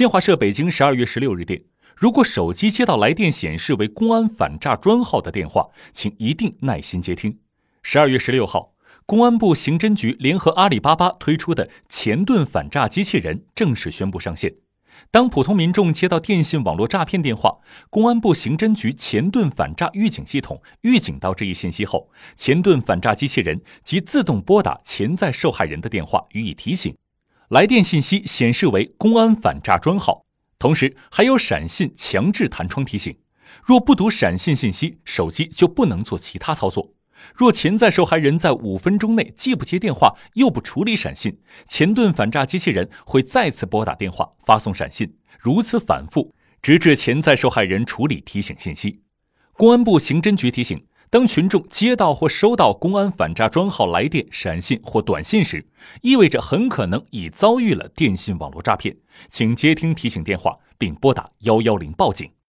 新华社北京十二月十六日电，如果手机接到来电显示为公安反诈专号的电话，请一定耐心接听。十二月十六号，公安部刑侦局联合阿里巴巴推出的前盾反诈机器人正式宣布上线。当普通民众接到电信网络诈骗电话，公安部刑侦局前盾反诈预警系统预警到这一信息后，前盾反诈机器人即自动拨打潜在受害人的电话予以提醒。来电信息显示为公安反诈专号，同时还有闪信强制弹窗提醒。若不读闪信信息，手机就不能做其他操作。若潜在受害人在五分钟内既不接电话又不处理闪信，前盾反诈机器人会再次拨打电话发送闪信，如此反复，直至潜在受害人处理提醒信息。公安部刑侦局提醒。当群众接到或收到公安反诈专号来电、闪信或短信时，意味着很可能已遭遇了电信网络诈骗，请接听提醒电话并拨打幺幺零报警。